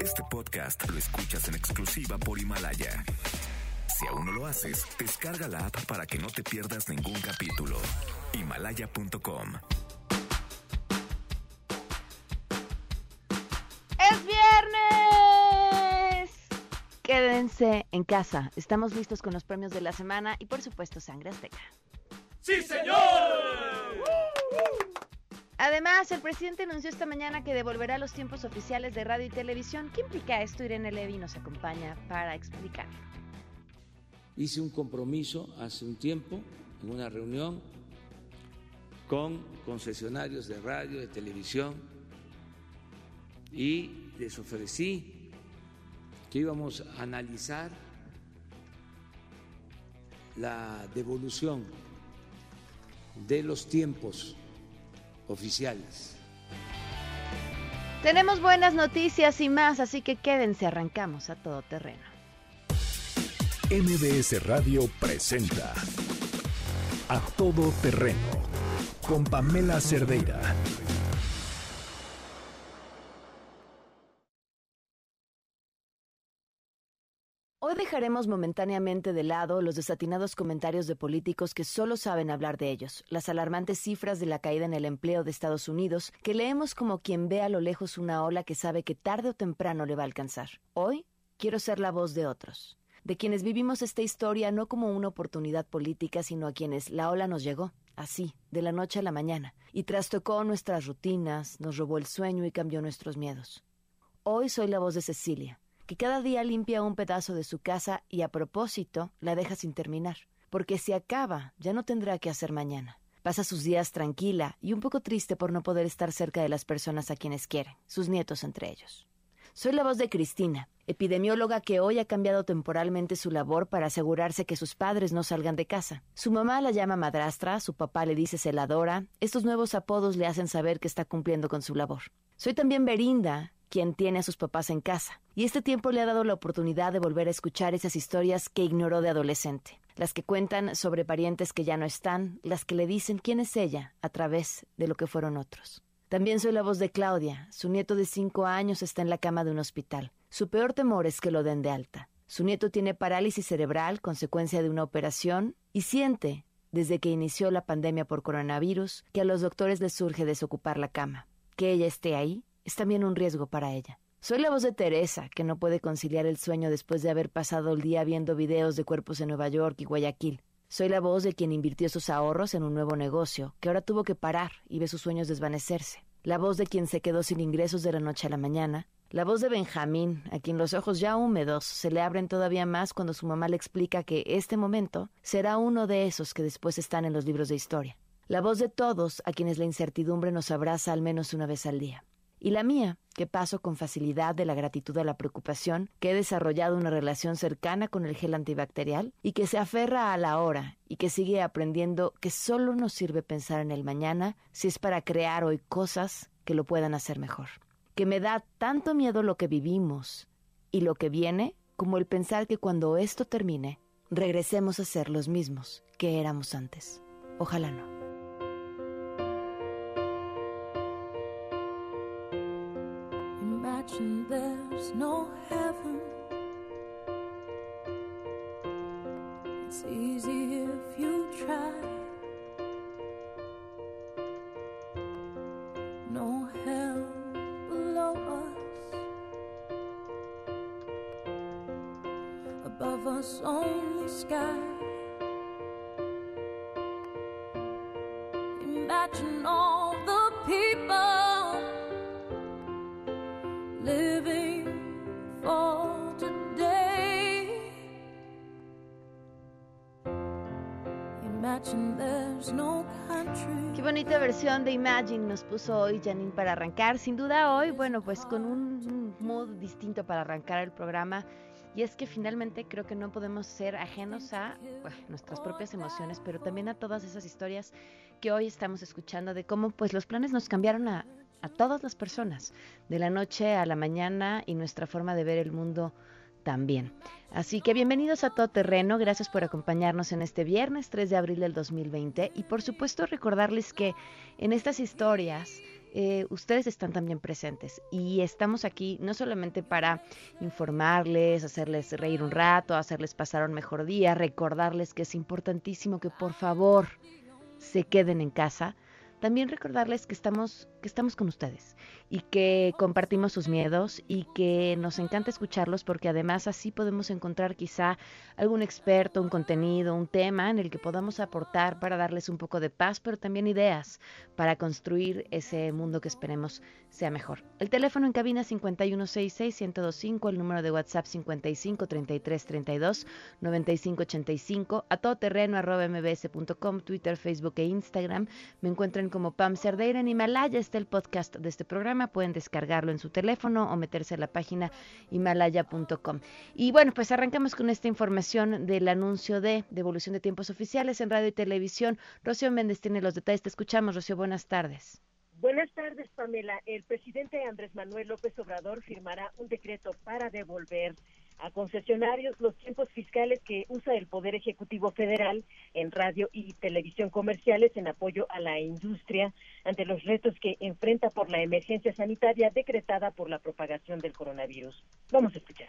Este podcast lo escuchas en exclusiva por Himalaya. Si aún no lo haces, descarga la app para que no te pierdas ningún capítulo. Himalaya.com ¡Es viernes! Quédense en casa. Estamos listos con los premios de la semana y por supuesto Sangre Azteca. ¡Sí, señor! Además, el presidente anunció esta mañana que devolverá los tiempos oficiales de radio y televisión. ¿Qué implica esto? Irene Levy nos acompaña para explicarlo. Hice un compromiso hace un tiempo en una reunión con concesionarios de radio, de televisión, y les ofrecí que íbamos a analizar la devolución de los tiempos oficiales. Tenemos buenas noticias y más, así que quédense, arrancamos a todo terreno. MBS Radio presenta A Todo Terreno con Pamela Cerdeira. Dejaremos momentáneamente de lado los desatinados comentarios de políticos que solo saben hablar de ellos, las alarmantes cifras de la caída en el empleo de Estados Unidos, que leemos como quien ve a lo lejos una ola que sabe que tarde o temprano le va a alcanzar. Hoy quiero ser la voz de otros, de quienes vivimos esta historia no como una oportunidad política, sino a quienes la ola nos llegó, así, de la noche a la mañana, y trastocó nuestras rutinas, nos robó el sueño y cambió nuestros miedos. Hoy soy la voz de Cecilia que cada día limpia un pedazo de su casa y a propósito la deja sin terminar, porque si acaba ya no tendrá que hacer mañana. Pasa sus días tranquila y un poco triste por no poder estar cerca de las personas a quienes quiere, sus nietos entre ellos. Soy la voz de Cristina, epidemióloga que hoy ha cambiado temporalmente su labor para asegurarse que sus padres no salgan de casa. Su mamá la llama madrastra, su papá le dice celadora, estos nuevos apodos le hacen saber que está cumpliendo con su labor. Soy también Berinda, quien tiene a sus papás en casa, y este tiempo le ha dado la oportunidad de volver a escuchar esas historias que ignoró de adolescente, las que cuentan sobre parientes que ya no están, las que le dicen quién es ella a través de lo que fueron otros. También soy la voz de Claudia, su nieto de cinco años está en la cama de un hospital. Su peor temor es que lo den de alta. Su nieto tiene parálisis cerebral, consecuencia de una operación, y siente, desde que inició la pandemia por coronavirus, que a los doctores les surge desocupar la cama. Que ella esté ahí es también un riesgo para ella. Soy la voz de Teresa, que no puede conciliar el sueño después de haber pasado el día viendo videos de cuerpos en Nueva York y Guayaquil. Soy la voz de quien invirtió sus ahorros en un nuevo negocio, que ahora tuvo que parar y ve sus sueños desvanecerse. La voz de quien se quedó sin ingresos de la noche a la mañana. La voz de Benjamín, a quien los ojos ya húmedos se le abren todavía más cuando su mamá le explica que este momento será uno de esos que después están en los libros de historia. La voz de todos a quienes la incertidumbre nos abraza al menos una vez al día y la mía, que paso con facilidad de la gratitud a la preocupación, que he desarrollado una relación cercana con el gel antibacterial y que se aferra a la hora y que sigue aprendiendo que solo nos sirve pensar en el mañana si es para crear hoy cosas que lo puedan hacer mejor. Que me da tanto miedo lo que vivimos y lo que viene como el pensar que cuando esto termine, regresemos a ser los mismos que éramos antes. Ojalá no. There's no heaven. It's easy Qué bonita versión de Imagine nos puso hoy Janine para arrancar. Sin duda hoy, bueno, pues con un mood distinto para arrancar el programa. Y es que finalmente creo que no podemos ser ajenos a bueno, nuestras propias emociones, pero también a todas esas historias que hoy estamos escuchando de cómo pues los planes nos cambiaron a, a todas las personas, de la noche a la mañana y nuestra forma de ver el mundo también. Así que bienvenidos a Todo Terreno, gracias por acompañarnos en este viernes 3 de abril del 2020 y por supuesto recordarles que en estas historias eh, ustedes están también presentes y estamos aquí no solamente para informarles, hacerles reír un rato, hacerles pasar un mejor día, recordarles que es importantísimo que por favor se queden en casa, también recordarles que estamos, que estamos con ustedes y que compartimos sus miedos y que nos encanta escucharlos porque además así podemos encontrar quizá algún experto, un contenido, un tema en el que podamos aportar para darles un poco de paz, pero también ideas para construir ese mundo que esperemos sea mejor. El teléfono en cabina 5166-1025, el número de WhatsApp 553332-9585, a todoterreno arroba mbs.com, Twitter, Facebook e Instagram. Me encuentran como Pam Cerdeira en Himalaya. El podcast de este programa. Pueden descargarlo en su teléfono o meterse a la página himalaya.com. Y bueno, pues arrancamos con esta información del anuncio de devolución de tiempos oficiales en radio y televisión. Rocío Méndez tiene los detalles. Te escuchamos, Rocío. Buenas tardes. Buenas tardes, Pamela. El presidente Andrés Manuel López Obrador firmará un decreto para devolver a concesionarios los tiempos fiscales que usa el Poder Ejecutivo Federal en radio y televisión comerciales en apoyo a la industria ante los retos que enfrenta por la emergencia sanitaria decretada por la propagación del coronavirus. Vamos a escuchar.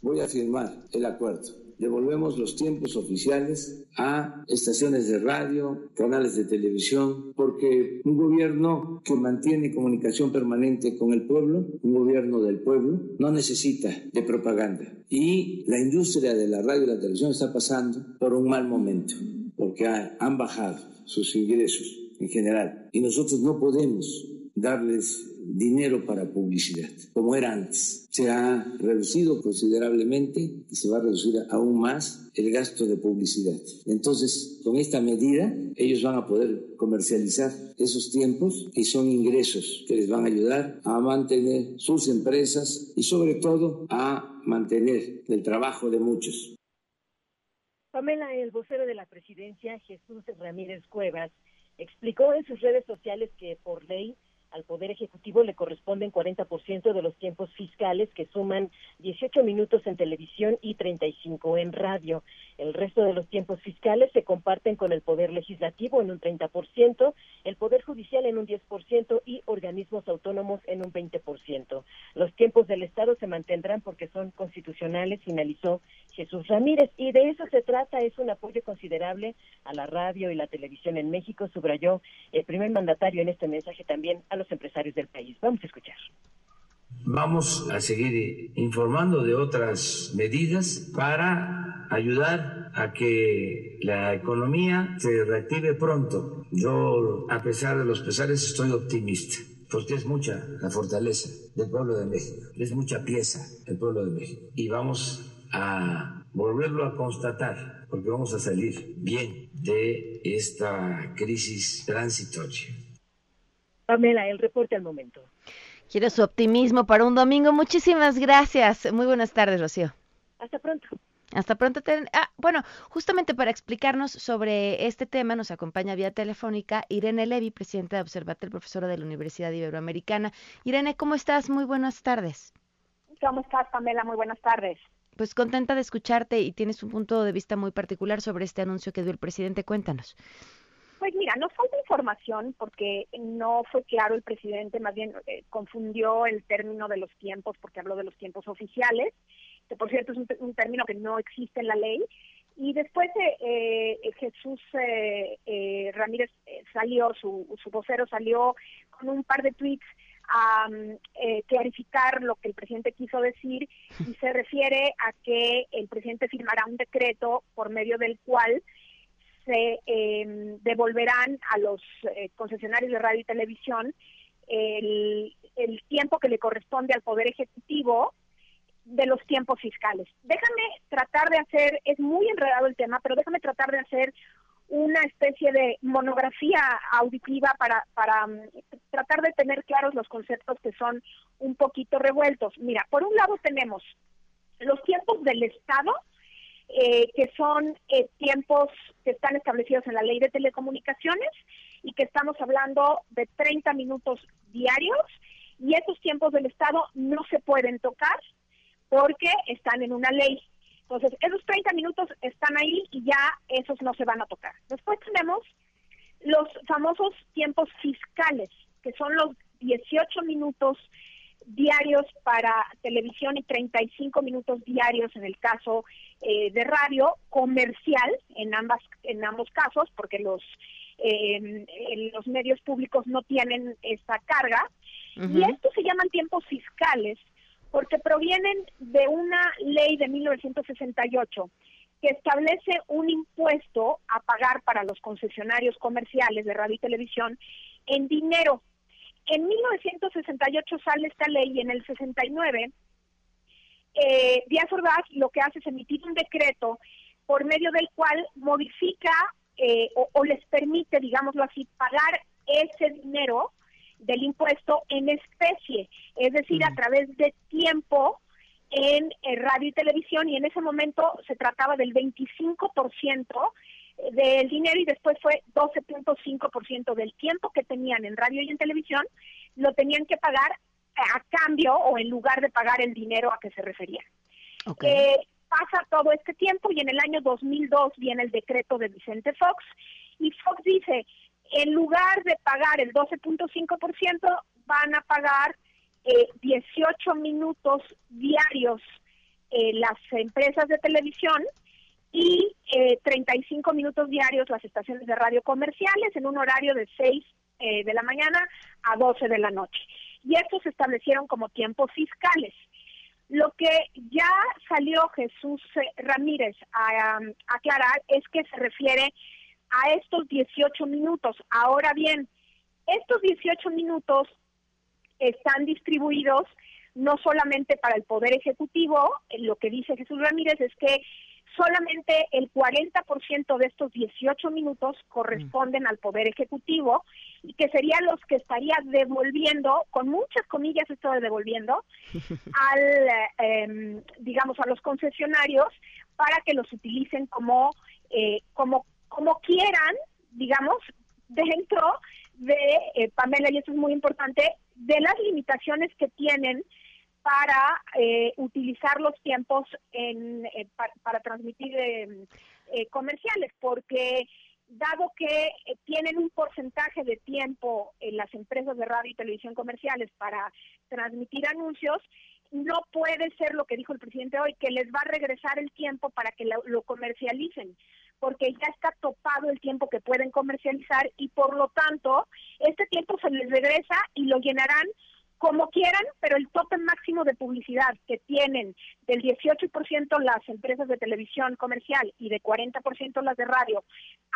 Voy a firmar el acuerdo. Devolvemos los tiempos oficiales a estaciones de radio, canales de televisión, porque un gobierno que mantiene comunicación permanente con el pueblo, un gobierno del pueblo, no necesita de propaganda. Y la industria de la radio y la televisión está pasando por un mal momento, porque han bajado sus ingresos en general. Y nosotros no podemos darles dinero para publicidad, como era antes. Se ha reducido considerablemente y se va a reducir aún más el gasto de publicidad. Entonces, con esta medida, ellos van a poder comercializar esos tiempos y son ingresos que les van a ayudar a mantener sus empresas y sobre todo a mantener el trabajo de muchos. Pamela, el vocero de la presidencia, Jesús Ramírez Cuevas, explicó en sus redes sociales que por ley al Poder Ejecutivo le corresponden 40% de los tiempos fiscales que suman 18 minutos en televisión y 35 en radio. El resto de los tiempos fiscales se comparten con el Poder Legislativo en un 30%, el Poder Judicial en un 10% y organismos autónomos en un 20%. Los tiempos del Estado se mantendrán porque son constitucionales, finalizó Jesús Ramírez. Y de eso se trata, es un apoyo considerable a la radio y la televisión en México, subrayó el primer mandatario en este mensaje también los empresarios del país. Vamos a escuchar. Vamos a seguir informando de otras medidas para ayudar a que la economía se reactive pronto. Yo, a pesar de los pesares, estoy optimista, porque es mucha la fortaleza del pueblo de México, es mucha pieza el pueblo de México. Y vamos a volverlo a constatar, porque vamos a salir bien de esta crisis transitoria. Pamela, el reporte al momento. Quiero su optimismo para un domingo. Muchísimas gracias. Muy buenas tardes, Rocío. Hasta pronto. Hasta pronto. Ah, bueno, justamente para explicarnos sobre este tema nos acompaña vía telefónica Irene Levy, presidenta de Observatel, profesora de la Universidad Iberoamericana. Irene, ¿cómo estás? Muy buenas tardes. ¿Cómo estás, Pamela? Muy buenas tardes. Pues contenta de escucharte y tienes un punto de vista muy particular sobre este anuncio que dio el presidente. Cuéntanos. Pues mira, nos falta información porque no fue claro el presidente, más bien eh, confundió el término de los tiempos porque habló de los tiempos oficiales, que por cierto es un, término que no existe en la ley. Y después eh, eh Jesús eh, Ramírez salió, su, su vocero salió con un par de tweets a clarificar lo que el presidente quiso decir y se refiere a que el presidente firmará un decreto por medio del cual se em, devolverán a los eh, concesionarios de radio y televisión el, tiempo que le corresponde al Poder Ejecutivo de los tiempos fiscales. Déjame tratar de hacer, es muy enredado el tema, pero déjame tratar de hacer una especie de monografía auditiva para, para mm, tratar de tener claros los conceptos que son un poquito revueltos. Mira, por un lado tenemos los tiempos del Estado, eh, que son eh, tiempos que están establecidos en la ley de telecomunicaciones y que estamos hablando de 30 minutos diarios y esos tiempos del Estado no se pueden tocar porque están en una ley. Entonces, esos 30 minutos están ahí y ya esos no se van a tocar. Después tenemos los famosos tiempos fiscales, que son los 18 minutos diarios para televisión y 35 minutos diarios en el caso eh, de radio comercial en ambas en ambos casos porque los eh, los medios públicos no tienen esta carga y estos se llaman tiempos fiscales porque provienen de una ley de 1968 que establece un impuesto a pagar para los concesionarios comerciales de radio y televisión en dinero. En 1968 sale esta ley y en el 69 eh, Díaz Ordaz lo que hace es emitir un decreto por medio del cual modifica eh, o, les permite, digámoslo así, pagar ese dinero del impuesto en especie, es decir, a través de tiempo en eh, radio y televisión y en ese momento se trataba del 25% del dinero y después fue 12.5% del tiempo que tenían en radio y en televisión, lo tenían que pagar a cambio o en lugar de pagar el dinero a que se referían. Eh, pasa todo este tiempo y en el año 2002 viene el decreto de Vicente Fox y Fox dice, en lugar de pagar el 12.5%, van a pagar 18 eh, minutos diarios eh, las empresas de televisión y eh, 35 minutos diarios las estaciones de radio comerciales en un horario de 6 eh, de la mañana a 12 de la noche. Y estos se establecieron como tiempos fiscales. Lo que ya salió Jesús Ramírez a aclarar es que se refiere a estos 18 minutos. Ahora bien, estos 18 minutos están distribuidos no solamente para el Poder Ejecutivo, lo que dice Jesús Ramírez es que solamente el 40% de estos 18 minutos corresponden al Poder Ejecutivo y que serían los que estaría devolviendo, con muchas comillas esto de devolviendo, al, em, digamos, a los concesionarios para que los utilicen como, eh, como, como quieran, digamos, dentro de, eh, Pamela, y eso es muy importante, de las limitaciones que tienen para eh, utilizar los tiempos en, eh, para, transmitir em, eh, comerciales, porque dado que tienen un porcentaje de tiempo en las empresas de radio y televisión comerciales para transmitir anuncios, no puede ser lo que dijo el presidente hoy, que les va a regresar el tiempo para que lo, comercialicen, porque ya está topado el tiempo que pueden comercializar y por lo tanto este tiempo se les regresa y lo llenarán como quieran, pero el tope máximo de publicidad que tienen del 18% las empresas de televisión comercial y de 40% las de radio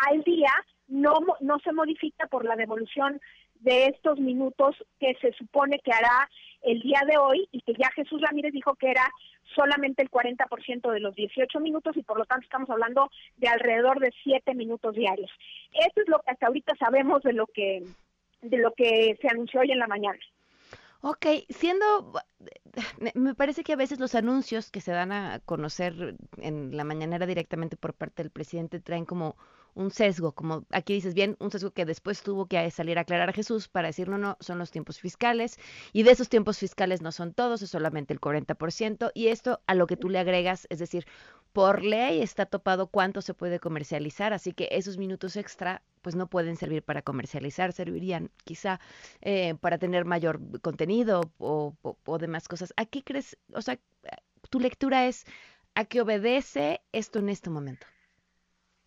al día no, no se modifica por la devolución de estos minutos que se supone que hará el día de hoy y que ya Jesús Ramírez dijo que era solamente el 40% de los 18 minutos y por lo tanto estamos hablando de alrededor de 7 minutos diarios. Eso es lo que hasta ahorita sabemos de lo que de lo que se anunció hoy en la mañana. Ok, siendo, me parece que a veces los anuncios que se dan a conocer en la mañanera directamente por parte del presidente traen como un sesgo, como aquí dices bien, un sesgo que después tuvo que salir a aclarar a Jesús para decir, no, no, son los tiempos fiscales, y de esos tiempos fiscales no son todos, es solamente el 40%, y esto a lo que tú le agregas, es decir, por ley está topado cuánto se puede comercializar, así que esos minutos extra pues no pueden servir para comercializar, servirían quizá eh, para tener mayor contenido o, o demás cosas. ¿A qué crees, o sea, tu lectura es a qué obedece esto en este momento?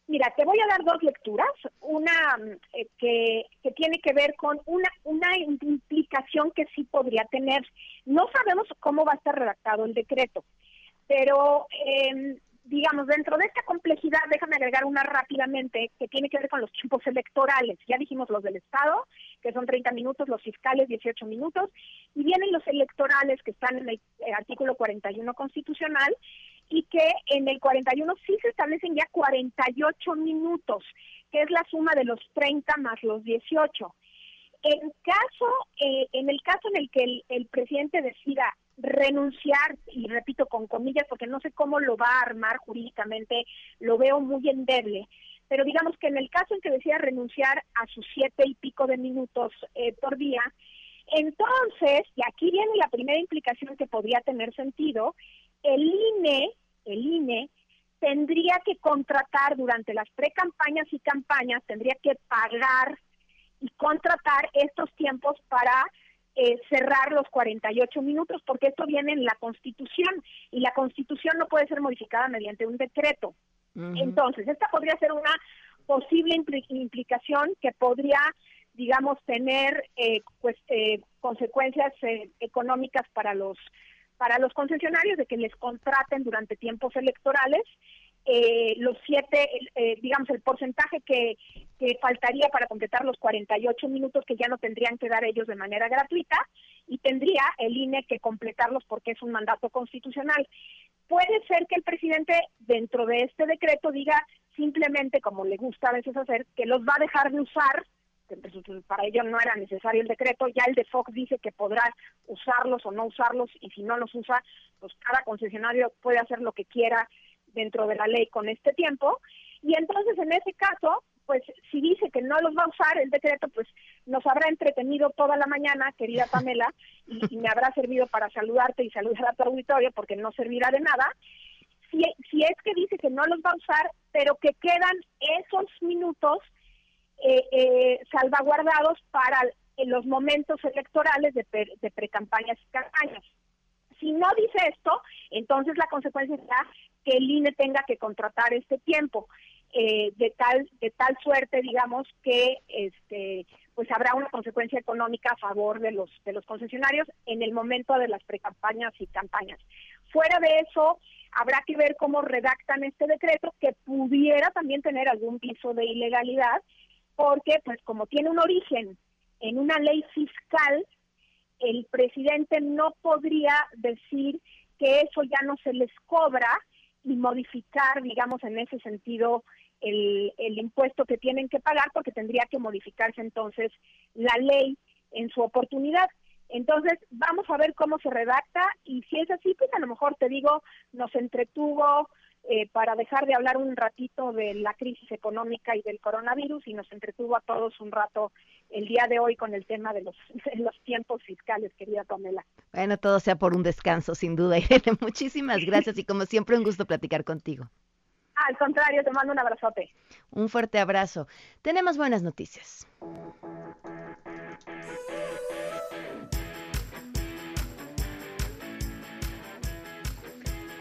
Mira, te voy a dar dos lecturas. Una eh, que, que, tiene que ver con una, una implicación que sí podría tener. No sabemos cómo va a estar redactado el decreto, pero eh, digamos, dentro de esta complejidad, déjame agregar una rápidamente que tiene que ver con los tiempos electorales. Ya dijimos los del Estado, que son 30 minutos, los fiscales 18 minutos, y vienen los electorales que están en el, el artículo 41 constitucional, y que en el 41 sí se establecen ya 48 minutos, que es la suma de los 30 más los 18. En caso, eh, en el caso en el que el, presidente decida renunciar, y repito con comillas porque no sé cómo lo va a armar jurídicamente, lo veo muy endeble, pero digamos que en el caso en que decida renunciar a sus siete y pico de minutos eh, por día, entonces, y aquí viene la primera implicación que podría tener sentido, el INE, el INE tendría que contratar durante las pre-campañas y campañas, tendría que pagar y contratar estos tiempos para eh, cerrar los 48 minutos, porque esto viene en la Constitución y la Constitución no puede ser modificada mediante un decreto. Entonces, esta podría ser una posible implicación que podría, digamos, tener eh, pues, eh, consecuencias eh, económicas para los para los concesionarios de que les contraten durante tiempos electorales eh, los siete, eh, digamos, el porcentaje que, que faltaría para completar los 48 minutos que ya no tendrían que dar ellos de manera gratuita y tendría el INE que completarlos porque es un mandato constitucional. Puede ser que el presidente dentro de este decreto diga simplemente, como le gusta a veces hacer, que los va a dejar de usar para ello no era necesario el decreto, ya el de Fox dice que podrá usarlos o no usarlos y si no los usa, pues cada concesionario puede hacer lo que quiera dentro de la ley con este tiempo. Y entonces, en ese caso, pues si dice que no los va a usar el decreto, pues nos habrá entretenido toda la mañana, querida Pamela, y, me habrá servido para saludarte y saludar a tu auditorio, porque no servirá de nada. Si, si es que dice que no los va a usar, pero que quedan esos minutos eh, eh, salvaguardados para los momentos electorales de, de pre-campañas y campañas. Si no dice esto, entonces la consecuencia será que el INE tenga que contratar este tiempo. Eh, de tal de tal suerte digamos que este pues habrá una consecuencia económica a favor de los de los concesionarios en el momento de las precampañas y campañas fuera de eso habrá que ver cómo redactan este decreto que pudiera también tener algún piso de ilegalidad porque pues como tiene un origen en una ley fiscal el presidente no podría decir que eso ya no se les cobra y modificar, digamos, en ese sentido, el, el impuesto que tienen que pagar, porque tendría que modificarse entonces la ley en su oportunidad. Entonces, vamos a ver cómo se redacta y si es así, pues a lo mejor te digo, nos entretuvo eh, para dejar de hablar un ratito de la crisis económica y del coronavirus y nos entretuvo a todos un rato el día de hoy con el tema de los, de los tiempos fiscales, querida Pamela. Bueno, todo sea por un descanso, sin duda, Irene. Muchísimas gracias y como siempre un gusto platicar contigo. Al contrario, te mando un abrazote. Un fuerte abrazo. Tenemos buenas noticias.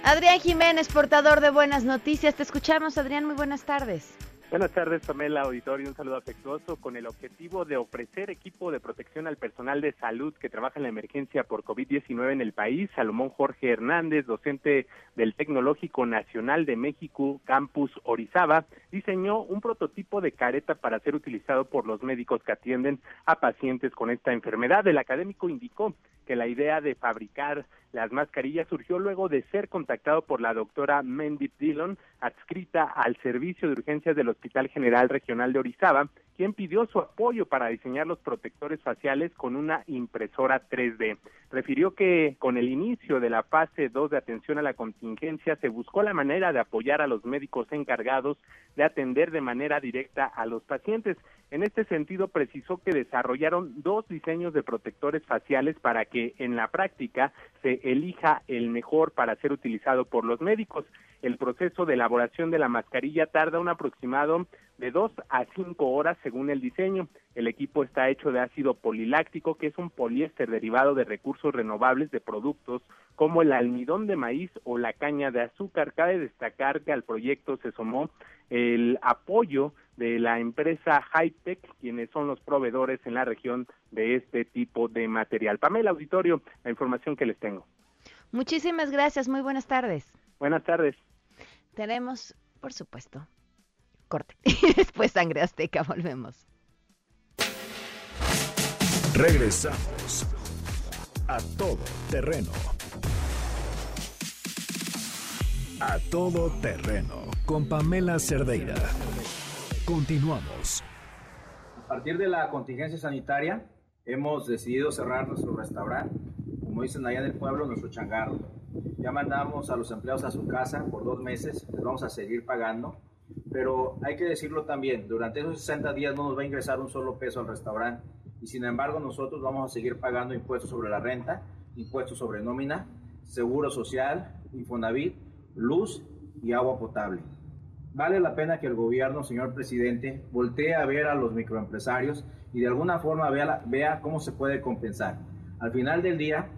Adrián Jiménez, portador de buenas noticias. Te escuchamos, Adrián. Muy buenas tardes. Buenas tardes, Pamela Auditorio. Un saludo afectuoso con el objetivo de ofrecer equipo de protección al personal de salud que trabaja en la emergencia por COVID-19 en el país. Salomón Jorge Hernández, docente del Tecnológico Nacional de México, Campus Orizaba, diseñó un prototipo de careta para ser utilizado por los médicos que atienden a pacientes con esta enfermedad. El académico indicó que la idea de fabricar las mascarillas surgió luego de ser contactado por la doctora Mendy Dillon, adscrita al Servicio de Urgencias del Hospital General Regional de Orizaba, quien pidió su apoyo para diseñar los protectores faciales con una impresora 3D. Refirió que con el inicio de la fase 2 de atención a la contingencia se buscó la manera de apoyar a los médicos encargados de atender de manera directa a los pacientes. En este sentido, precisó que desarrollaron dos diseños de protectores faciales para que en la práctica se elija el mejor para ser utilizado por los médicos. El proceso de elaboración de la mascarilla tarda un aproximado de dos a cinco horas según el diseño. El equipo está hecho de ácido poliláctico, que es un poliéster derivado de recursos renovables de productos como el almidón de maíz o la caña de azúcar. Cabe destacar que al proyecto se sumó el apoyo de la empresa Hightech, quienes son los proveedores en la región de este tipo de material. Pamela Auditorio, la información que les tengo. Muchísimas gracias, muy buenas tardes. Buenas tardes. Tenemos, por supuesto, corte. Y después sangre azteca, volvemos. Regresamos a todo terreno. A todo terreno con Pamela Cerdeira. Continuamos. A partir de la contingencia sanitaria, hemos decidido cerrar nuestro restaurante, como dicen allá en el pueblo, nuestro changarro. Ya mandamos a los empleados a su casa por dos meses, les vamos a seguir pagando, pero hay que decirlo también, durante esos 60 días no nos va a ingresar un solo peso al restaurante y sin embargo nosotros vamos a seguir pagando impuestos sobre la renta, impuestos sobre nómina, seguro social, Infonavit, luz y agua potable. Vale la pena que el gobierno, señor presidente, voltee a ver a los microempresarios y de alguna forma vea, vea cómo se puede compensar. Al final del día,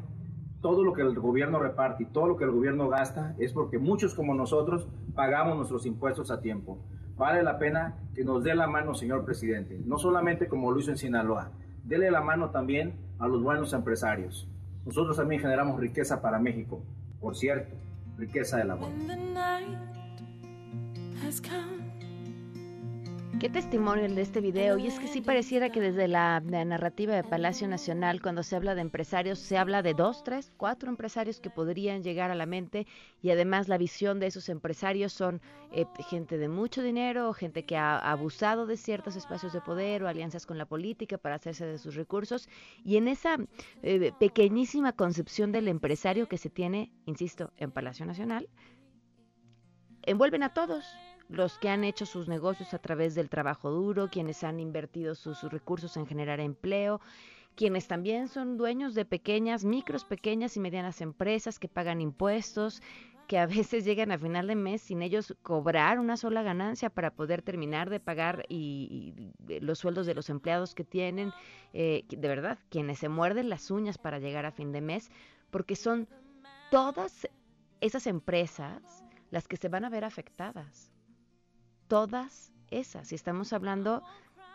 todo lo que el gobierno reparte y todo lo que el gobierno gasta es porque muchos como nosotros pagamos nuestros impuestos a tiempo. Vale la pena que nos dé la mano, señor presidente, no solamente como lo hizo en Sinaloa, dele la mano también a los buenos empresarios. Nosotros también generamos riqueza para México, por cierto, riqueza de la. Qué testimonio de este video. Y es que sí pareciera que desde la, narrativa de Palacio Nacional, cuando se habla de empresarios, se habla de dos, tres, cuatro empresarios que podrían llegar a la mente. Y además la visión de esos empresarios son eh, gente de mucho dinero, gente que ha abusado de ciertos espacios de poder o alianzas con la política para hacerse de sus recursos. Y en esa eh, pequeñísima concepción del empresario que se tiene, insisto, en Palacio Nacional, envuelven a todos los que han hecho sus negocios a través del trabajo duro, quienes han invertido sus, recursos en generar empleo, quienes también son dueños de pequeñas, micros, pequeñas y medianas empresas que pagan impuestos, que a veces llegan a final de mes sin ellos cobrar una sola ganancia para poder terminar de pagar y, los sueldos de los empleados que tienen, eh, de verdad, quienes se muerden las uñas para llegar a fin de mes, porque son todas esas empresas las que se van a ver afectadas todas esas. Si estamos hablando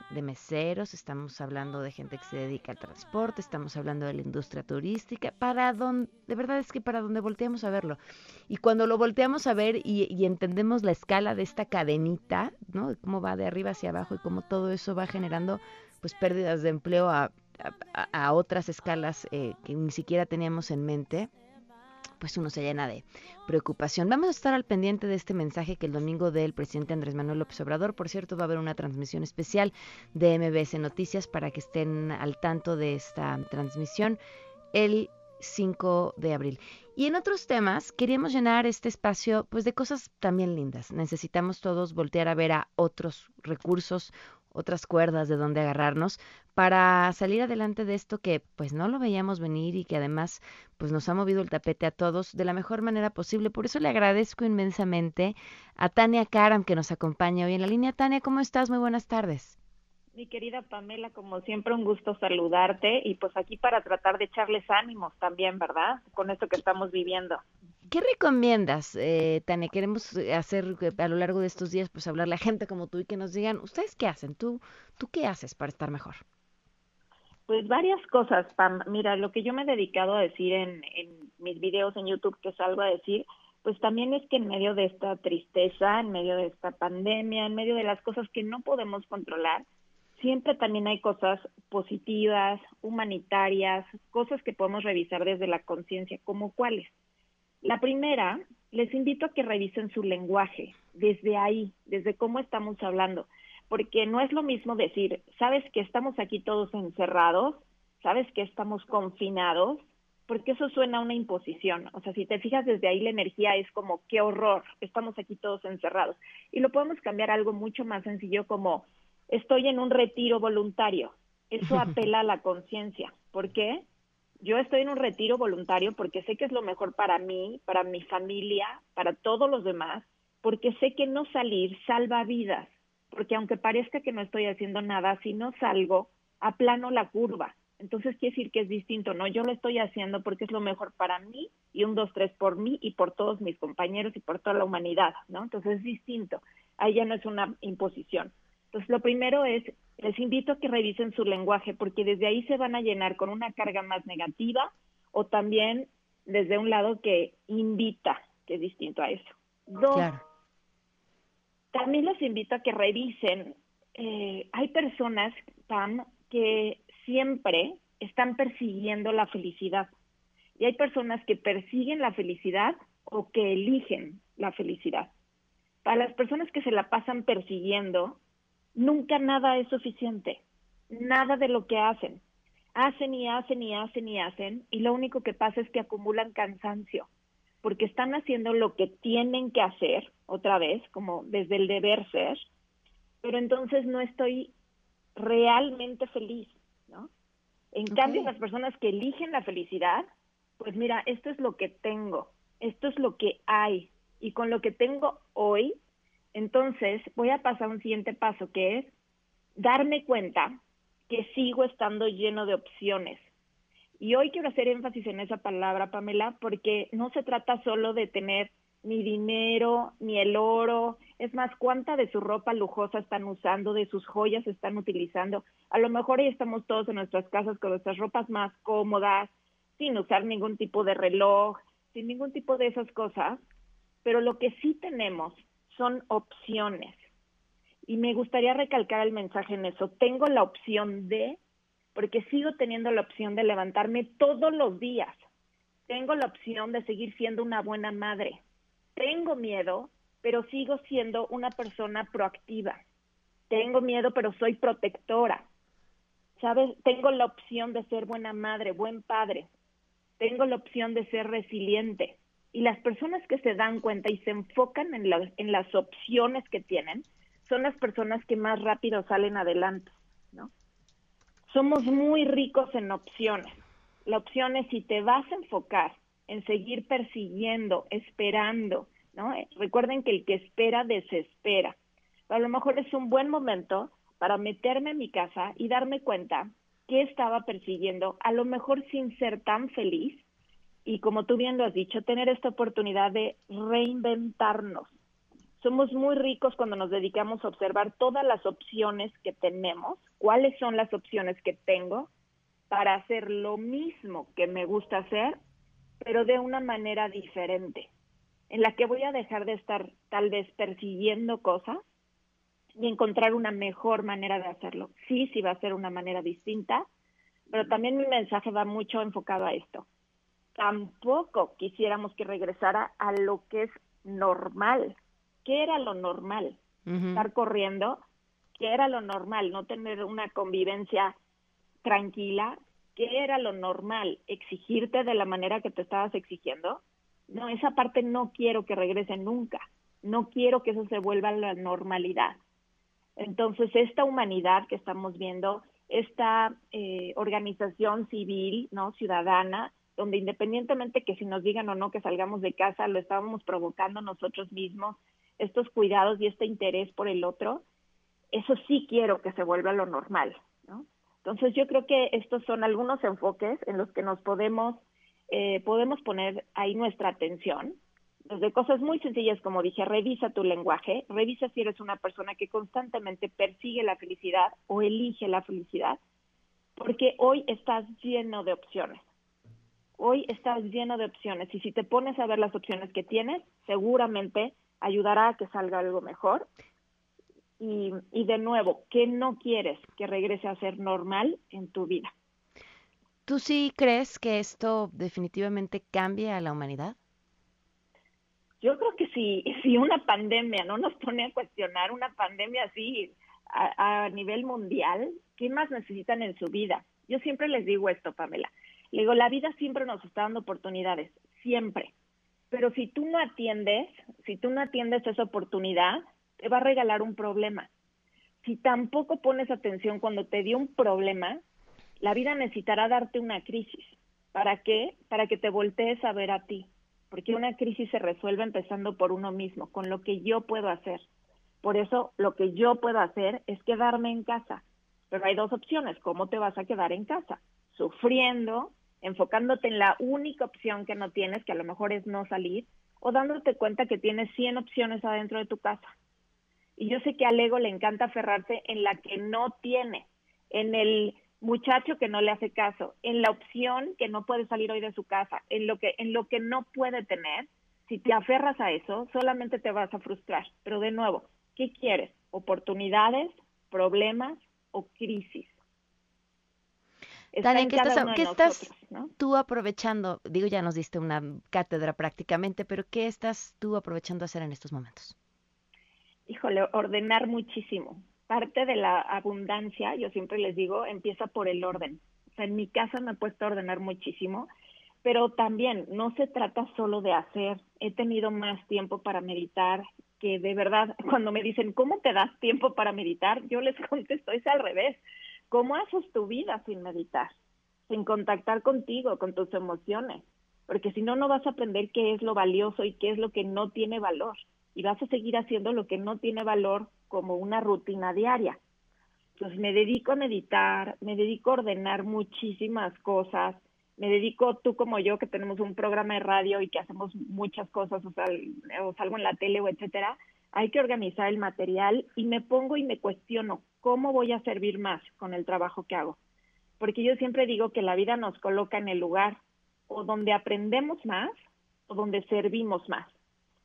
de meseros, estamos hablando de gente que se dedica al transporte, estamos hablando de la industria turística, para donde, de verdad es que para donde volteamos a verlo. Y cuando lo volteamos a ver y, entendemos la escala de esta cadenita, ¿no? Cómo va de arriba hacia abajo y cómo todo eso va generando pues pérdidas de empleo a, otras escalas eh, que ni siquiera teníamos en mente, pues uno se llena de preocupación. Vamos a estar al pendiente de este mensaje que el domingo del presidente Andrés Manuel López Obrador, por cierto, va a haber una transmisión especial de MBS Noticias para que estén al tanto de esta transmisión el 5 de abril. Y en otros temas, queríamos llenar este espacio pues de cosas también lindas. Necesitamos todos voltear a ver a otros recursos, otras cuerdas de donde agarrarnos para salir adelante de esto que pues no lo veíamos venir y que además pues nos ha movido el tapete a todos de la mejor manera posible. Por eso le agradezco inmensamente a Tania Karam que nos acompaña hoy en la línea. Tania, ¿cómo estás? Muy buenas tardes. Mi querida Pamela, como siempre un gusto saludarte y pues aquí para tratar de echarles ánimos también, ¿verdad? Con esto que estamos viviendo. ¿Qué recomiendas, eh, Tania? Queremos eh, hacer eh, a lo largo de estos días, pues hablarle a gente como tú y que nos digan, ¿ustedes qué hacen? ¿Tú, tú qué haces para estar mejor? Pues varias cosas, Pam. Mira, lo que yo me he dedicado a decir en, en mis videos en YouTube que salgo a decir, pues también es que en medio de esta tristeza, en medio de esta pandemia, en medio de las cosas que no podemos controlar, siempre también hay cosas positivas, humanitarias, cosas que podemos revisar desde la conciencia, como cuáles. La primera, les invito a que revisen su lenguaje, desde ahí, desde cómo estamos hablando, porque no es lo mismo decir, sabes que estamos aquí todos encerrados, sabes que estamos confinados, porque eso suena a una imposición. O sea, si te fijas desde ahí, la energía es como, qué horror, estamos aquí todos encerrados. Y lo podemos cambiar a algo mucho más sencillo como, estoy en un retiro voluntario. Eso apela a la conciencia. ¿Por qué? yo estoy en un retiro voluntario porque sé que es lo mejor para mí, para mi familia, para todos los demás, porque sé que no salir salva vidas, porque aunque parezca que no estoy haciendo nada, si no salgo, aplano la curva. Entonces quiere decir que es distinto, ¿no? Yo lo estoy haciendo porque es lo mejor para mí y un, dos, tres por mí y por todos mis compañeros y por toda la humanidad, ¿no? Entonces es distinto. Ahí ya no es una imposición. Entonces lo primero es les invito a que revisen su lenguaje porque desde ahí se van a llenar con una carga más negativa o también desde un lado que invita, que es distinto a eso. Dos, también los invito a que revisen, eh, hay personas, Pam, que siempre están persiguiendo la felicidad y hay personas que persiguen la felicidad o que eligen la felicidad. Para las personas que se la pasan persiguiendo, nunca nada es suficiente, nada de lo que hacen. Hacen y hacen y hacen y hacen y lo único que pasa es que acumulan cansancio, porque están haciendo lo que tienen que hacer, otra vez, como desde el deber ser, pero entonces no estoy realmente feliz, ¿no? En cambio, las personas que eligen la felicidad, pues mira, esto es lo que tengo, esto es lo que hay, y con lo que tengo hoy, entonces voy a pasar a un siguiente paso que es darme cuenta que sigo estando lleno de opciones. Y hoy quiero hacer énfasis en esa palabra, Pamela, porque no se trata solo de tener ni dinero, ni el oro, es más, cuánta de su ropa lujosa están usando, de sus joyas están utilizando. A lo mejor ahí estamos todos en nuestras casas con nuestras ropas más cómodas, sin usar ningún tipo de reloj, sin ningún tipo de esas cosas, pero lo que sí tenemos son opciones. Y me gustaría recalcar el mensaje en eso. Tengo la opción de, porque sigo teniendo la opción de levantarme todos los días. Tengo la opción de seguir siendo una buena madre. Tengo miedo pero sigo siendo una persona proactiva. Tengo miedo, pero soy protectora. ¿Sabes? Tengo la opción de ser buena madre, buen padre. Tengo la opción de ser resiliente. Y las personas que se dan cuenta y se enfocan en, en las opciones que tienen son las personas que más rápido salen adelante. Somos muy ricos en opciones. La opción es si te vas a enfocar en seguir persiguiendo, esperando, ¿no? Eh, recuerden que el que espera desespera. a lo mejor es un buen momento para meterme en mi casa y darme cuenta que estaba persiguiendo, a lo mejor sin ser tan feliz y como tú bien lo has dicho, tener esta oportunidad de reinventarnos. Somos muy ricos cuando nos dedicamos a observar todas las opciones que tenemos, cuáles son las opciones que tengo para hacer lo mismo que me gusta hacer, pero de una manera diferente en la que voy a dejar de estar tal vez persiguiendo cosas y encontrar una mejor manera de hacerlo. Sí, sí va a ser una manera distinta, pero también mi mensaje va mucho enfocado a esto. Tampoco quisiéramos que regresara a lo que es normal. ¿Qué era lo normal? Estar corriendo. ¿Qué era lo normal? No tener una convivencia tranquila. ¿Qué era lo normal? Exigirte de la manera que te estabas exigiendo no, esa parte no quiero que regrese nunca. No quiero que eso se vuelva a la normalidad. Entonces, esta humanidad que estamos viendo, esta eh, organización civil, no ciudadana, donde independientemente que si nos digan o no que salgamos de casa, lo estábamos provocando nosotros mismos, estos cuidados y este interés por el otro, eso sí quiero que se vuelva lo normal, ¿no? Entonces yo creo que estos son algunos enfoques en los que nos podemos eh, podemos poner ahí nuestra atención. Desde cosas muy sencillas, como dije, revisa tu lenguaje, revisa si eres una persona que constantemente persigue la felicidad o elige la felicidad, porque hoy estás lleno de opciones. Hoy estás lleno de opciones y si te pones a ver las opciones que tienes, seguramente ayudará a que salga algo mejor. Y, y de nuevo, ¿qué no quieres que regrese a ser normal en tu vida? ¿Tú sí crees que esto definitivamente cambie a la humanidad? Yo creo que si, si una pandemia no nos pone a cuestionar una pandemia así a, a nivel mundial, ¿qué más necesitan en su vida? Yo siempre les digo esto, Pamela. Le digo, la vida siempre nos está dando oportunidades, siempre. Pero si tú no atiendes, si tú no atiendes esa oportunidad, te va a regalar un problema. Si tampoco pones atención cuando te dio un problema, la vida necesitará darte una crisis. ¿Para qué? Para que te voltees a ver a ti. Porque una crisis se resuelve empezando por uno mismo, con lo que yo puedo hacer. Por eso, lo que yo puedo hacer es quedarme en casa. Pero hay dos opciones. ¿Cómo te vas a quedar en casa? Sufriendo, enfocándote en la única opción que no tienes, que a lo mejor es no salir, o dándote cuenta que tienes 100 opciones adentro de tu casa. Y yo sé que al ego le encanta aferrarse en la que no tiene, en el muchacho que no le hace caso, en la opción que no puede salir hoy de su casa, en lo que en lo que no puede tener, si te aferras a eso, solamente te vas a frustrar. Pero de nuevo, ¿qué quieres? ¿Oportunidades, problemas o crisis? Está ¿qué estás, ¿qué estás tú aprovechando? Digo, ya nos diste una cátedra prácticamente, pero ¿qué estás tú aprovechando a hacer en estos momentos? Híjole, ordenar muchísimo parte de la abundancia, yo siempre les digo, empieza por el orden. O sea, en mi casa me he puesto a ordenar muchísimo, pero también no se trata solo de hacer. He tenido más tiempo para meditar, que de verdad, cuando me dicen, ¿cómo te das tiempo para meditar? Yo les contesto, es al revés. ¿Cómo haces tu vida sin meditar? Sin contactar contigo, con tus emociones. porque si no, no vas a aprender qué es lo valioso y qué es lo que no tiene valor. Y vas a seguir haciendo lo que no tiene valor como una rutina diaria. Entonces me dedico a meditar, me dedico a ordenar muchísimas cosas, me dedico tú como yo que tenemos un programa de radio y que hacemos muchas cosas, o, sea, o salgo en la tele o etcétera, hay que organizar el material y me pongo y me cuestiono cómo voy a servir más con el trabajo que hago. Porque yo siempre digo que la vida nos coloca en el lugar o donde aprendemos más o donde servimos más.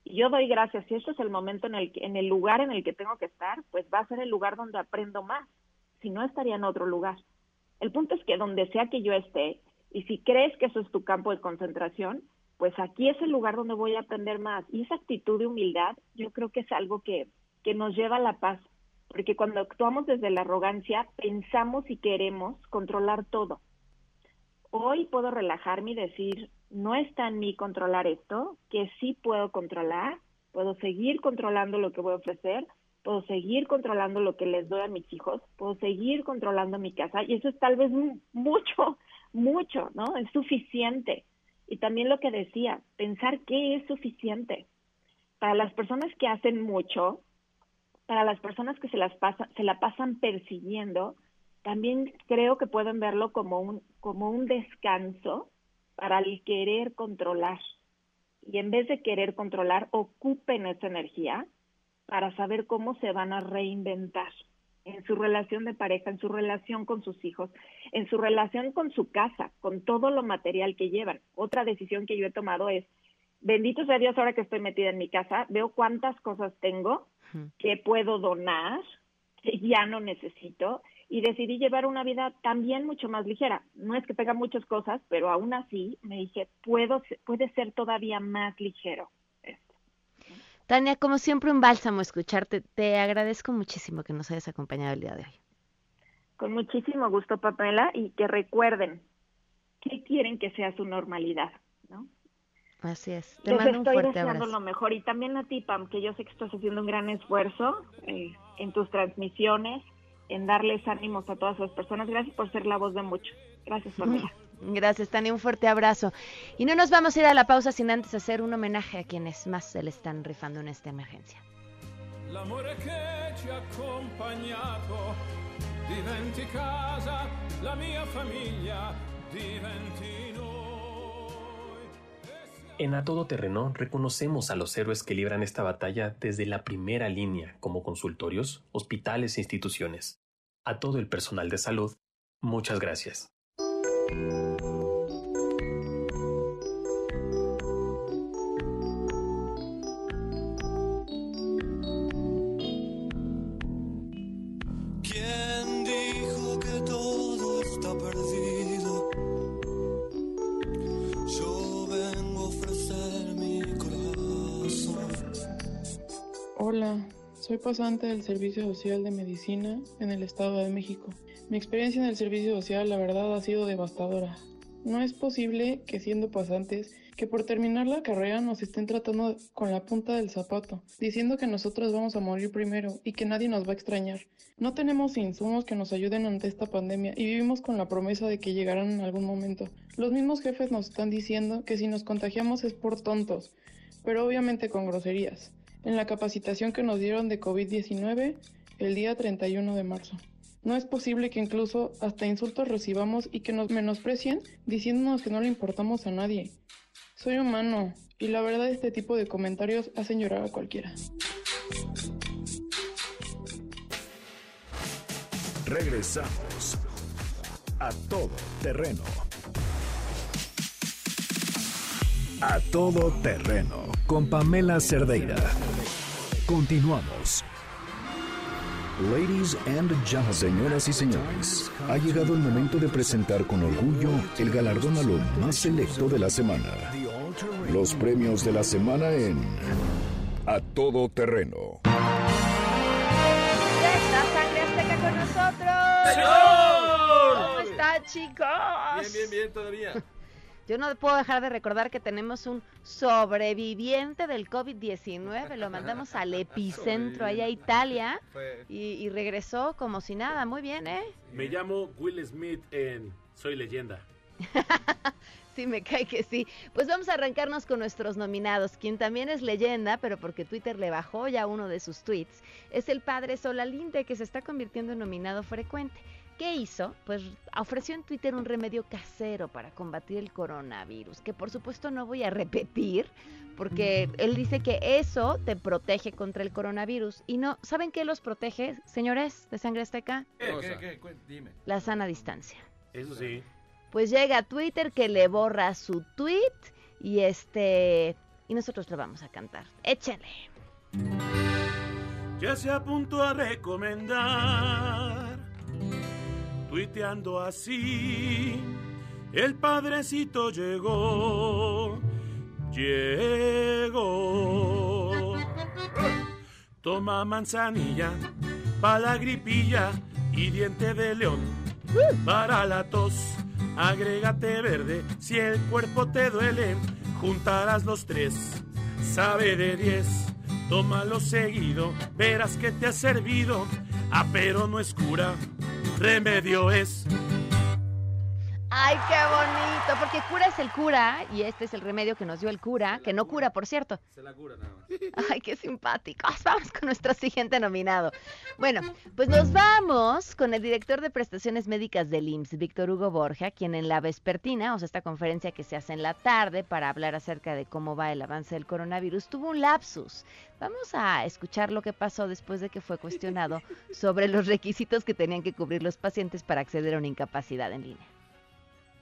Y yo doy gracias, si este es el momento en el, en el lugar en el que tengo que estar, pues va a ser el lugar donde aprendo más si no estaría en otro lugar. El punto es que donde sea que yo esté, y si crees que eso es tu campo de concentración, pues aquí es el lugar donde voy a aprender más. Y esa actitud de humildad yo creo que es algo que, que nos lleva a la paz, porque cuando actuamos desde la arrogancia, pensamos y queremos controlar todo. Hoy puedo relajarme y decir, no está en mí controlar esto, que sí puedo controlar, puedo seguir controlando lo que voy a ofrecer, puedo seguir controlando lo que les doy a mis hijos, puedo seguir controlando mi casa y eso es tal vez mucho, mucho, ¿no? Es suficiente. Y también lo que decía, pensar qué es suficiente. Para las personas que hacen mucho, para las personas que se las pasa, se la pasan persiguiendo, también creo que pueden verlo como un como un descanso para el querer controlar. Y en vez de querer controlar, ocupen esa energía para saber cómo se van a reinventar en su relación de pareja, en su relación con sus hijos, en su relación con su casa, con todo lo material que llevan. Otra decisión que yo he tomado es, bendito sea Dios ahora que estoy metida en mi casa, veo cuántas cosas tengo que puedo donar, que ya no necesito, y decidí llevar una vida también mucho más ligera. No es que tenga muchas cosas, pero aún así me dije, puedo, puede ser todavía más ligero. Tania, como siempre, un bálsamo escucharte. Te agradezco muchísimo que nos hayas acompañado el día de hoy. Con muchísimo gusto, Pamela, y que recuerden qué quieren que sea su normalidad, ¿no? Así es. Te mando un estoy deseando lo mejor y también a ti, Pam, que yo sé que estás haciendo un gran esfuerzo eh, en tus transmisiones, en darles ánimos a todas las personas. Gracias por ser la voz de muchos. Gracias, Pamela. Gracias, Tania. Un fuerte abrazo. Y no nos vamos a ir a la pausa sin antes hacer un homenaje a quienes más se le están rifando en esta emergencia. En A Todo Terreno reconocemos a los héroes que libran esta batalla desde la primera línea, como consultorios, hospitales e instituciones. A todo el personal de salud, muchas gracias. Pasante del Servicio Social de Medicina en el Estado de México. Mi experiencia en el servicio social la verdad ha sido devastadora. No es posible que siendo pasantes, que por terminar la carrera nos estén tratando con la punta del zapato, diciendo que nosotros vamos a morir primero y que nadie nos va a extrañar. No tenemos insumos que nos ayuden ante esta pandemia y vivimos con la promesa de que llegarán en algún momento. Los mismos jefes nos están diciendo que si nos contagiamos es por tontos, pero obviamente con groserías. En la capacitación que nos dieron de COVID-19 el día 31 de marzo. No es posible que incluso hasta insultos recibamos y que nos menosprecien diciéndonos que no le importamos a nadie. Soy humano y la verdad este tipo de comentarios hacen llorar a cualquiera. Regresamos a todo terreno. A todo terreno con Pamela Cerdeira. Continuamos. Ladies and gentlemen, señoras y señores, ha llegado el momento de presentar con orgullo el galardón a lo más selecto de la semana. Los premios de la semana en A Todo Terreno. Ya está Sangre Azteca con nosotros. ¡Señor! ¿Cómo está, chicos? Bien, bien, bien, todavía. Yo no puedo dejar de recordar que tenemos un sobreviviente del COVID-19. Lo mandamos al epicentro, allá a Italia, y, y, regresó como si nada. Muy bien, ¿eh? Me llamo Will Smith en Soy Leyenda. Sí, me cae que sí. Pues vamos a arrancarnos con nuestros nominados. Quien también es leyenda, pero porque Twitter le bajó ya uno de sus tweets, es el padre Solalinde, que se está convirtiendo en nominado frecuente. ¿Qué hizo? Pues ofreció en Twitter un remedio casero para combatir el coronavirus, que por supuesto no voy a repetir, porque él dice que eso te protege contra el coronavirus. Y no, ¿saben qué los protege, señores de Sangre Azteca? ¿Qué, qué, Dime. La sana distancia. Eso sí. Pues llega a Twitter que le borra su tweet y este y nosotros lo vamos a cantar. Échenle. ya se apuntó a recomendar. Tuiteando así, el padrecito llegó, llegó. Toma manzanilla para la gripilla y diente de león para la tos. Agrégate verde si el cuerpo te duele, juntarás los tres, sabe de diez. Tómalo seguido, verás que te ha servido. Ah, pero no es cura, remedio es. Ay, qué bonito, porque cura es el cura y este es el remedio que nos dio el cura, que no cura, por cierto. Se la cura nada más. Ay, qué simpáticos. Vamos con nuestro siguiente nominado. Bueno, pues nos vamos con el director de prestaciones médicas del IMSS, Víctor Hugo Borja, quien en la vespertina, o sea, esta conferencia que se hace en la tarde para hablar acerca de cómo va el avance del coronavirus, tuvo un lapsus. Vamos a escuchar lo que pasó después de que fue cuestionado sobre los requisitos que tenían que cubrir los pacientes para acceder a una incapacidad en línea.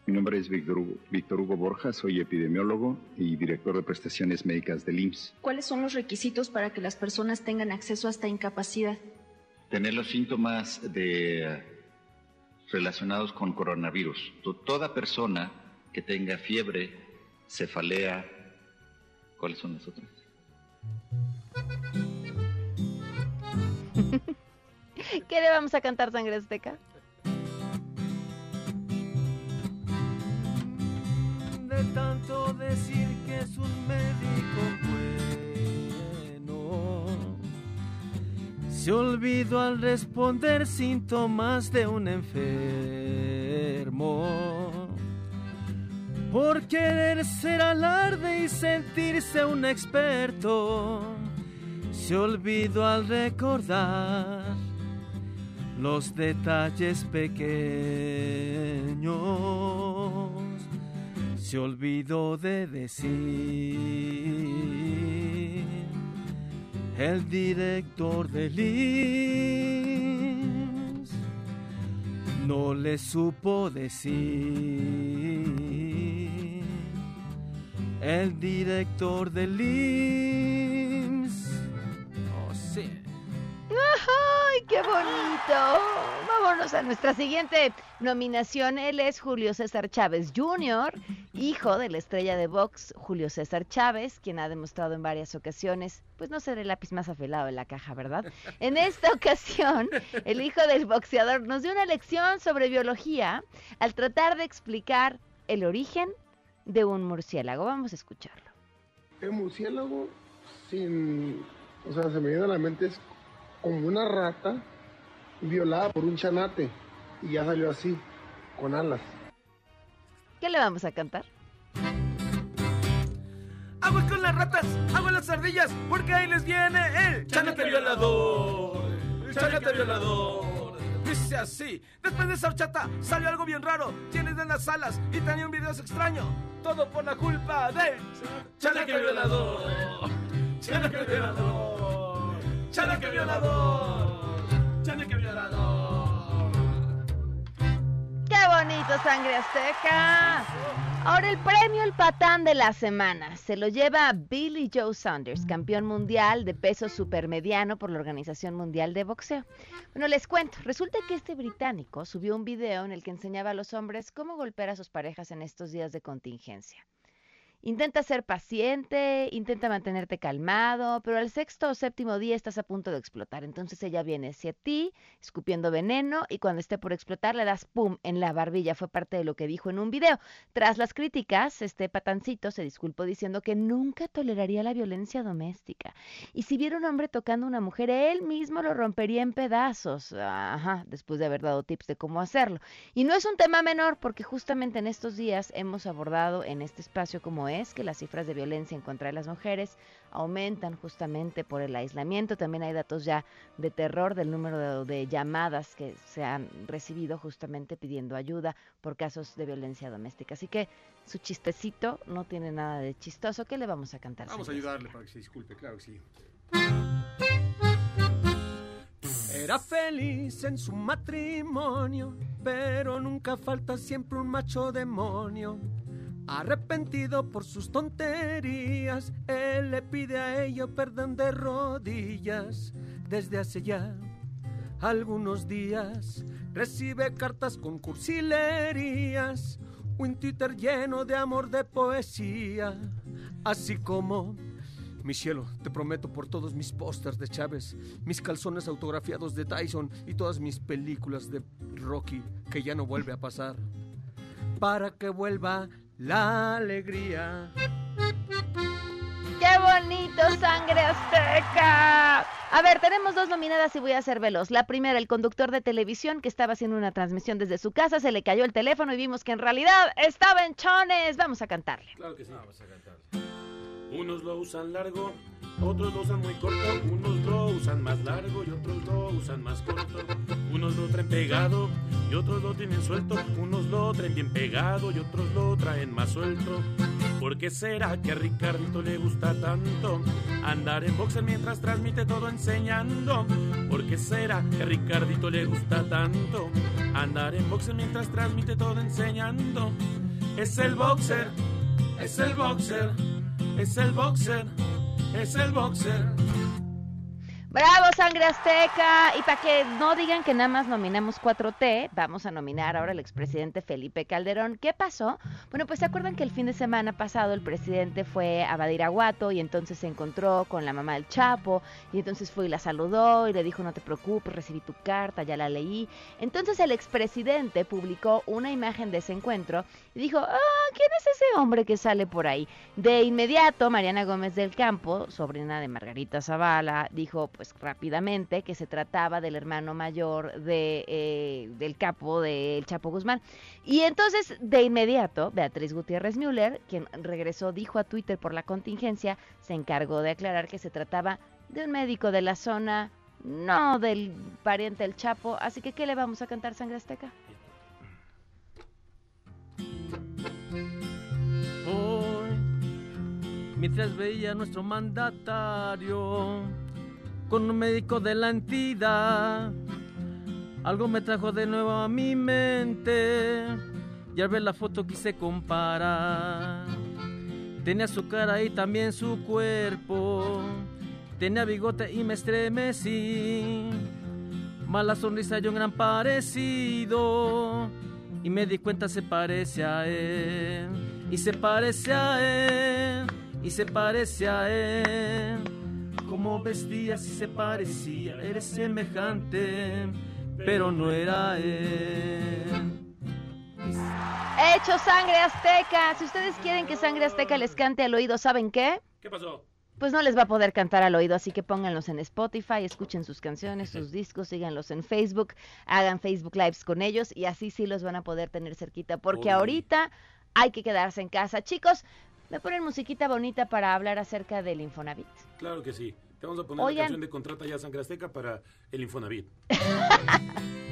Mi nombre es Víctor Hugo, Víctor Hugo Borja, soy epidemiólogo y director de prestaciones médicas del IMSS. ¿Cuáles son los requisitos para que las personas tengan acceso a esta incapacidad? Tener los síntomas de, relacionados con coronavirus. To- Toda persona que tenga fiebre, cefalea, ¿cuáles son las otras? ¿Qué le vamos a cantar, Sangre Azteca? Tanto decir que es un médico bueno. Se olvidó al responder síntomas de un enfermo. Por querer ser alarde y sentirse un experto, se olvidó al recordar los detalles pequeños se olvidó de decir. El director del IMSS no le supo decir. El director del IMSS ¡Ay, qué bonito! Vámonos a nuestra siguiente nominación. Él es Julio César Chávez Jr., hijo de la estrella de box Julio César Chávez, quien ha demostrado en varias ocasiones, pues no ser el lápiz más afilado de la caja, ¿verdad? En esta ocasión, el hijo del boxeador nos dio una lección sobre biología al tratar de explicar el origen de un murciélago. Vamos a escucharlo. El murciélago, sin. O sea, se me viene a la mente, es como una rata violada por un chanate. Y ya salió así, con alas. ¿Qué le vamos a cantar? Aguas con las ratas, aguas las ardillas, porque ahí les viene el chanate violador. El chanate violador. Dice así, después de esa horchata salió algo bien raro. Tienes de las alas y tenía un video extraño. Todo por la culpa del chanate violador. Chanate violador. Chanate violador. Chanate violador. ¡Qué bonito, sangre azteca! Ahora el premio El Patán de la Semana se lo lleva Billy Joe Saunders, campeón mundial de peso supermediano por la Organización Mundial de Boxeo. Bueno, les cuento, resulta que este británico subió un video en el que enseñaba a los hombres cómo golpear a sus parejas en estos días de contingencia. Intenta ser paciente, intenta mantenerte calmado, pero al sexto o séptimo día estás a punto de explotar. Entonces ella viene hacia ti, escupiendo veneno, y cuando esté por explotar le das pum en la barbilla. Fue parte de lo que dijo en un video. Tras las críticas, este patancito se disculpó diciendo que nunca toleraría la violencia doméstica. Y si viera un hombre tocando a una mujer, él mismo lo rompería en pedazos. Ajá, después de haber dado tips de cómo hacerlo. Y no es un tema menor, porque justamente en estos días hemos abordado en este espacio como es que las cifras de violencia en contra de las mujeres aumentan justamente por el aislamiento. También hay datos ya de terror del número de, de, llamadas que se han recibido justamente pidiendo ayuda por casos de violencia doméstica. Así que su chistecito no tiene nada de chistoso. ¿Qué le vamos a cantar? Vamos a ayudarle para que se disculpe, claro que sí. Era feliz en su matrimonio, pero nunca falta siempre un macho demonio. Arrepentido por sus tonterías, él le pide a ella perdón de rodillas. Desde hace ya algunos días recibe cartas con cursilerías, un Twitter lleno de amor de poesía, así como mi cielo, te prometo por todos mis pósters de Chávez, mis calzones autografiados de Tyson y todas mis películas de Rocky que ya no vuelve a pasar. Para que vuelva la alegría. ¡Qué bonito, sangre azteca! A ver, tenemos dos nominadas y voy a ser veloz. La primera, el conductor de televisión que estaba haciendo una transmisión desde su casa, se le cayó el teléfono y vimos que en realidad estaba en chones. Vamos a cantarle. Claro que sí. Vamos a cantar. Unos lo usan largo, otros lo usan muy corto, unos lo usan más largo y otros lo usan más corto. Unos lo traen pegado y otros lo tienen suelto, unos lo traen bien pegado y otros lo traen más suelto. ¿Por qué será que a Ricardito le gusta tanto andar en boxer mientras transmite todo enseñando? ¿Por qué será que a Ricardito le gusta tanto andar en boxer mientras transmite todo enseñando? Es el boxer, es el boxer. Es el boxer, es el boxer. ¡Bravo, Sangre Azteca! Y para que no digan que nada más nominamos 4T, vamos a nominar ahora al expresidente Felipe Calderón. ¿Qué pasó? Bueno, pues se acuerdan que el fin de semana pasado el presidente fue a Badiraguato y entonces se encontró con la mamá del Chapo y entonces fue y la saludó y le dijo no te preocupes, recibí tu carta, ya la leí. Entonces el expresidente publicó una imagen de ese encuentro y dijo, ah, ¿quién es ese hombre que sale por ahí? De inmediato, Mariana Gómez del Campo, sobrina de Margarita Zavala, dijo, pues rápidamente que se trataba del hermano mayor de, eh, del capo del Chapo Guzmán. Y entonces, de inmediato, Beatriz Gutiérrez Müller, quien regresó, dijo a Twitter por la contingencia, se encargó de aclarar que se trataba de un médico de la zona, no del pariente del Chapo. Así que, ¿qué le vamos a cantar, Sangre Azteca? Hoy, mientras veía a nuestro mandatario con un médico de la entidad, algo me trajo de nuevo a mi mente y al ver la foto quise comparar. Tenía su cara y también su cuerpo, tenía bigote y me estremecí. Mala sonrisa y un gran parecido y me di cuenta se parece a él y se parece a él y se parece a él como vestía si se parecía eres semejante pero no era él Hecho Sangre Azteca. Si ustedes quieren que Sangre Azteca les cante al oído, ¿saben qué? ¿Qué pasó? Pues no les va a poder cantar al oído, así que pónganlos en Spotify, escuchen sus canciones, sus discos, síganlos en Facebook, hagan Facebook Lives con ellos y así sí los van a poder tener cerquita, porque Uy. ahorita hay que quedarse en casa. Chicos, me ponen musiquita bonita para hablar acerca del Infonavit. Claro que sí. Te vamos a poner Oigan. la canción de Contrata ya Sangre Azteca para el Infonavit.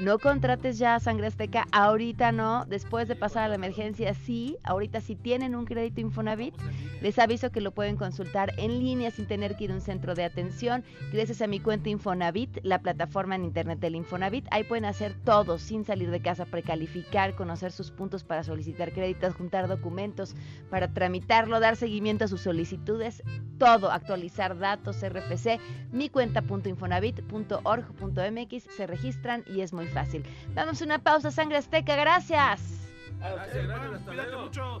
No contrates ya Sangre Azteca, ahorita no, después de pasar a la emergencia sí, ahorita si tienen un crédito Infonavit, les aviso que lo pueden consultar en línea sin tener que ir a un centro de atención, gracias a mi cuenta Infonavit, la plataforma en internet del Infonavit, ahí pueden hacer todo sin salir de casa, precalificar, conocer sus puntos para solicitar créditos, juntar documentos para tramitarlo, dar seguimiento a sus solicitudes, todo, actualizar datos, RFC, mi cuenta.infonavit.org.mx, se registran y es muy fácil. Damos una pausa, Sangre Azteca, gracias. Gracias, gracias, hasta Cuídate luego. mucho.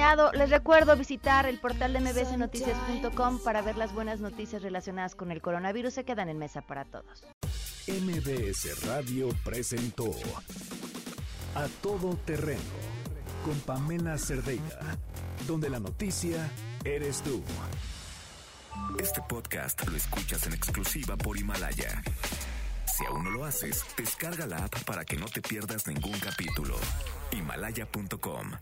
Acompañado. Les recuerdo visitar el portal de mbsnoticias.com para ver las buenas noticias relacionadas con el coronavirus. Se quedan en mesa para todos. MBS Radio presentó A Todo Terreno con Pamela Cerdeira, donde la noticia eres tú. Este podcast lo escuchas en exclusiva por Himalaya. Si aún no lo haces, descarga la app para que no te pierdas ningún capítulo. Himalaya.com